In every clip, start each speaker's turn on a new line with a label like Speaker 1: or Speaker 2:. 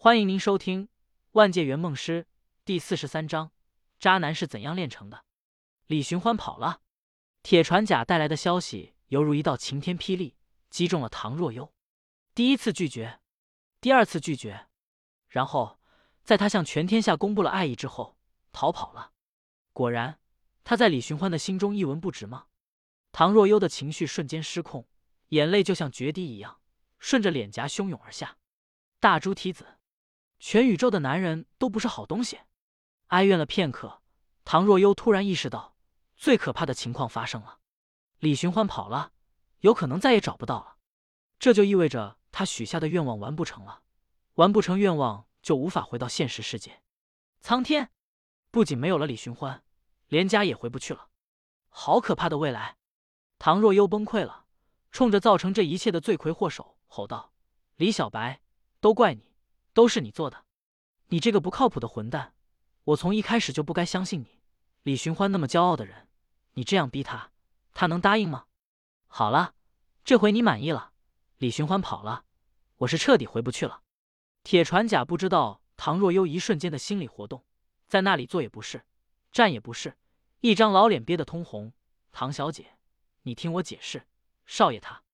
Speaker 1: 欢迎您收听《万界圆梦师》第四十三章：渣男是怎样炼成的？李寻欢跑了。铁船甲带来的消息犹如一道晴天霹雳，击中了唐若幽。第一次拒绝，第二次拒绝，然后在他向全天下公布了爱意之后，逃跑了。果然，他在李寻欢的心中一文不值吗？唐若幽的情绪瞬间失控，眼泪就像决堤一样，顺着脸颊汹涌而下。大猪蹄子，全宇宙的男人都不是好东西。哀怨了片刻，唐若幽突然意识到，最可怕的情况发生了：李寻欢跑了，有可能再也找不到了。这就意味着他许下的愿望完不成了，完不成愿望就无法回到现实世界。苍天，不仅没有了李寻欢，连家也回不去了。好可怕的未来！唐若幽崩溃了，冲着造成这一切的罪魁祸首吼道：“李小白，都怪你，都是你做的！你这个不靠谱的混蛋！我从一开始就不该相信你。李寻欢那么骄傲的人，你这样逼他，他能答应吗？好了，这回你满意了。李寻欢跑了，我是彻底回不去了。”铁船甲不知道唐若幽一瞬间的心理活动，在那里坐也不是，站也不是，一张老脸憋得通红。唐小姐。你听我解释，少爷他，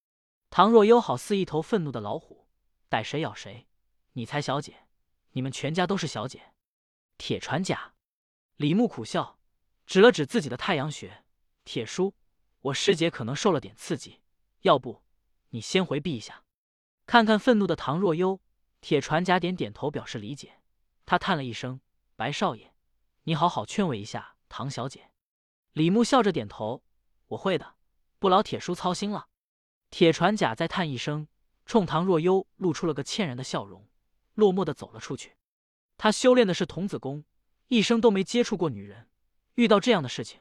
Speaker 1: 唐若幽好似一头愤怒的老虎，逮谁咬谁。你才小姐，你们全家都是小姐。铁船甲，李牧苦笑，指了指自己的太阳穴。铁叔，我师姐可能受了点刺激，要不你先回避一下。看看愤怒的唐若幽，铁船甲点点头表示理解。他叹了一声：“白少爷，你好好劝慰一下唐小姐。”李牧笑着点头：“我会的。”不劳铁叔操心了。铁船甲再叹一声，冲唐若幽露出了个歉然的笑容，落寞的走了出去。他修炼的是童子功，一生都没接触过女人，遇到这样的事情，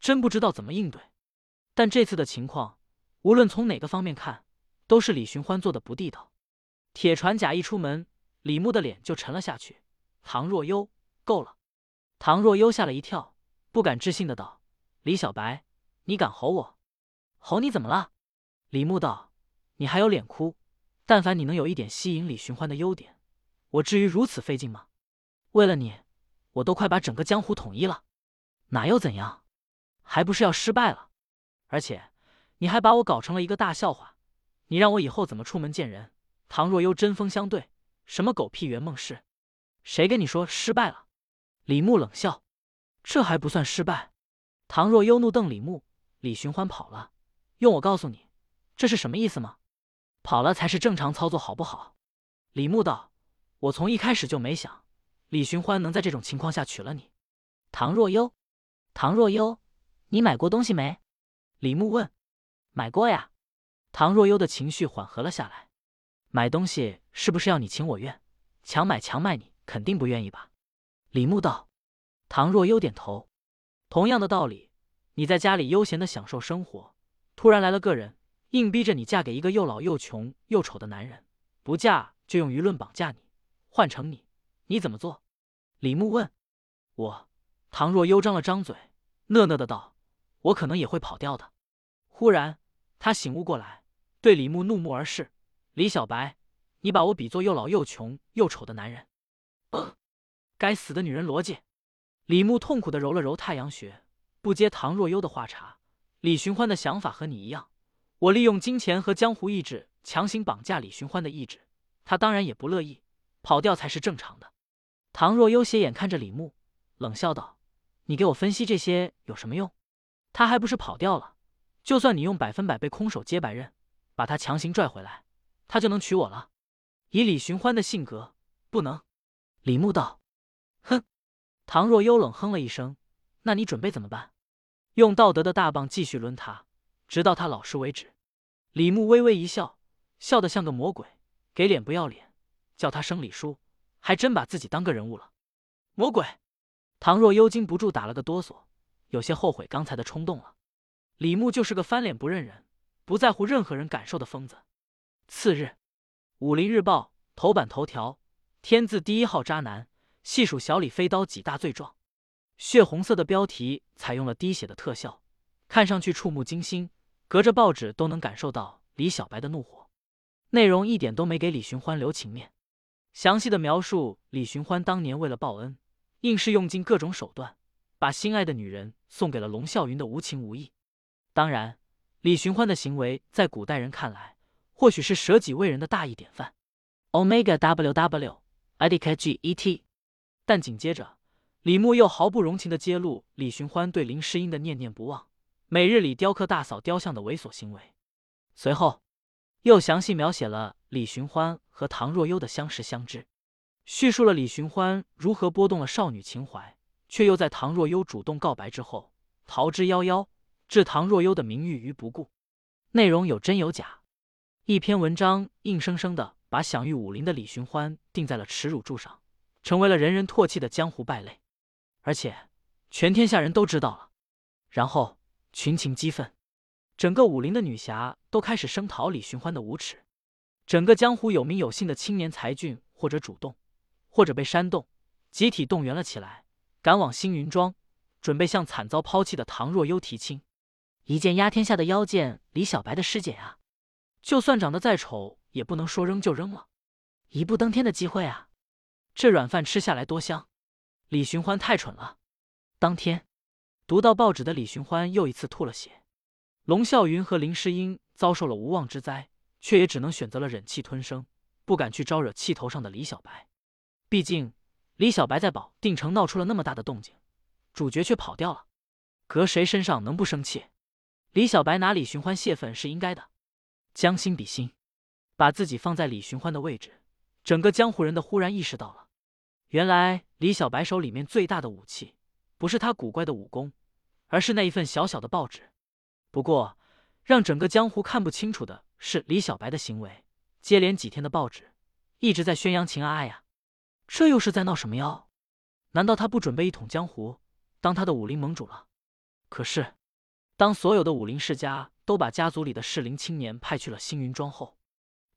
Speaker 1: 真不知道怎么应对。但这次的情况，无论从哪个方面看，都是李寻欢做的不地道。铁船甲一出门，李牧的脸就沉了下去。唐若幽，够了！唐若幽吓了一跳，不敢置信的道：“李小白，你敢吼我？”吼你怎么了？李牧道：“你还有脸哭？但凡你能有一点吸引李寻欢的优点，我至于如此费劲吗？为了你，我都快把整个江湖统一了，哪又怎样？还不是要失败了？而且你还把我搞成了一个大笑话，你让我以后怎么出门见人？”唐若幽针锋相对：“什么狗屁圆梦师？谁跟你说失败了？”李牧冷笑：“这还不算失败。”唐若幽怒瞪李牧：“李寻欢跑了。”用我告诉你，这是什么意思吗？跑了才是正常操作，好不好？李牧道：“我从一开始就没想李寻欢能在这种情况下娶了你。”唐若幽，唐若幽，你买过东西没？李牧问。买过呀。唐若幽的情绪缓和了下来。买东西是不是要你情我愿？强买强卖，你肯定不愿意吧？李牧道。唐若幽点头。同样的道理，你在家里悠闲的享受生活。突然来了个人，硬逼着你嫁给一个又老又穷又丑的男人，不嫁就用舆论绑架你，换成你，你怎么做？李牧问。我，唐若幽张了张嘴，讷讷的道：“我可能也会跑掉的。”忽然，他醒悟过来，对李牧怒目而视：“李小白，你把我比作又老又穷又丑的男人？该死的女人逻辑！”李牧痛苦的揉了揉太阳穴，不接唐若幽的话茬。李寻欢的想法和你一样，我利用金钱和江湖意志强行绑架李寻欢的意志，他当然也不乐意，跑掉才是正常的。唐若幽斜眼看着李牧，冷笑道：“你给我分析这些有什么用？他还不是跑掉了？就算你用百分百被空手接白刃，把他强行拽回来，他就能娶我了？以李寻欢的性格，不能。”李牧道：“哼。”唐若幽冷哼了一声：“那你准备怎么办？”用道德的大棒继续抡他，直到他老实为止。李牧微微一笑，笑得像个魔鬼，给脸不要脸，叫他生李叔，还真把自己当个人物了。魔鬼！唐若幽禁不住打了个哆嗦，有些后悔刚才的冲动了。李牧就是个翻脸不认人、不在乎任何人感受的疯子。次日，《武林日报》头版头条：天字第一号渣男，细数小李飞刀几大罪状。血红色的标题采用了滴血的特效，看上去触目惊心，隔着报纸都能感受到李小白的怒火。内容一点都没给李寻欢留情面。详细的描述李寻欢当年为了报恩，硬是用尽各种手段，把心爱的女人送给了龙啸云的无情无义。当然，李寻欢的行为在古代人看来，或许是舍己为人的大义典范。Omega W W I D K G E T。但紧接着，李牧又毫不容情的揭露李寻欢对林诗音的念念不忘，每日里雕刻大嫂雕像的猥琐行为。随后，又详细描写了李寻欢和唐若幽的相识相知，叙述了李寻欢如何拨动了少女情怀，却又在唐若幽主动告白之后逃之夭夭。置唐若幽的名誉于不顾，内容有真有假。一篇文章硬生生的把享誉武林的李寻欢钉在了耻辱柱上，成为了人人唾弃的江湖败类，而且全天下人都知道了。然后群情激愤，整个武林的女侠都开始声讨李寻欢的无耻。整个江湖有名有姓的青年才俊，或者主动，或者被煽动，集体动员了起来，赶往星云庄，准备向惨遭抛弃的唐若幽提亲。一剑压天下的妖剑李小白的师姐啊，就算长得再丑，也不能说扔就扔了。一步登天的机会啊，这软饭吃下来多香！李寻欢太蠢了。当天读到报纸的李寻欢又一次吐了血。龙啸云和林诗音遭受了无妄之灾，却也只能选择了忍气吞声，不敢去招惹气头上的李小白。毕竟李小白在保定城闹出了那么大的动静，主角却跑掉了，搁谁身上能不生气？李小白拿李寻欢泄愤是应该的，将心比心，把自己放在李寻欢的位置，整个江湖人的忽然意识到了，原来李小白手里面最大的武器，不是他古怪的武功，而是那一份小小的报纸。不过，让整个江湖看不清楚的是李小白的行为，接连几天的报纸一直在宣扬秦阿爱呀，这又是在闹什么妖？难道他不准备一统江湖，当他的武林盟主了？可是。当所有的武林世家都把家族里的适龄青年派去了星云庄后，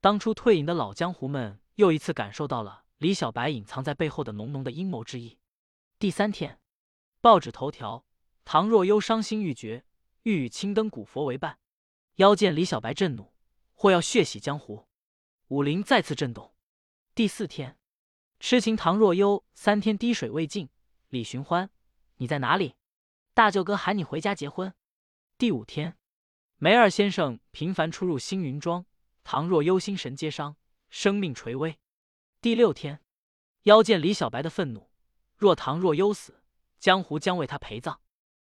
Speaker 1: 当初退隐的老江湖们又一次感受到了李小白隐藏在背后的浓浓的阴谋之意。第三天，报纸头条：唐若幽伤心欲绝，欲与青灯古佛为伴。妖见李小白震怒，或要血洗江湖。武林再次震动。第四天，痴情唐若幽三天滴水未进。李寻欢，你在哪里？大舅哥喊你回家结婚。第五天，梅二先生频繁出入星云庄，唐若幽心神皆伤，生命垂危。第六天，妖见李小白的愤怒，若唐若幽死，江湖将为他陪葬。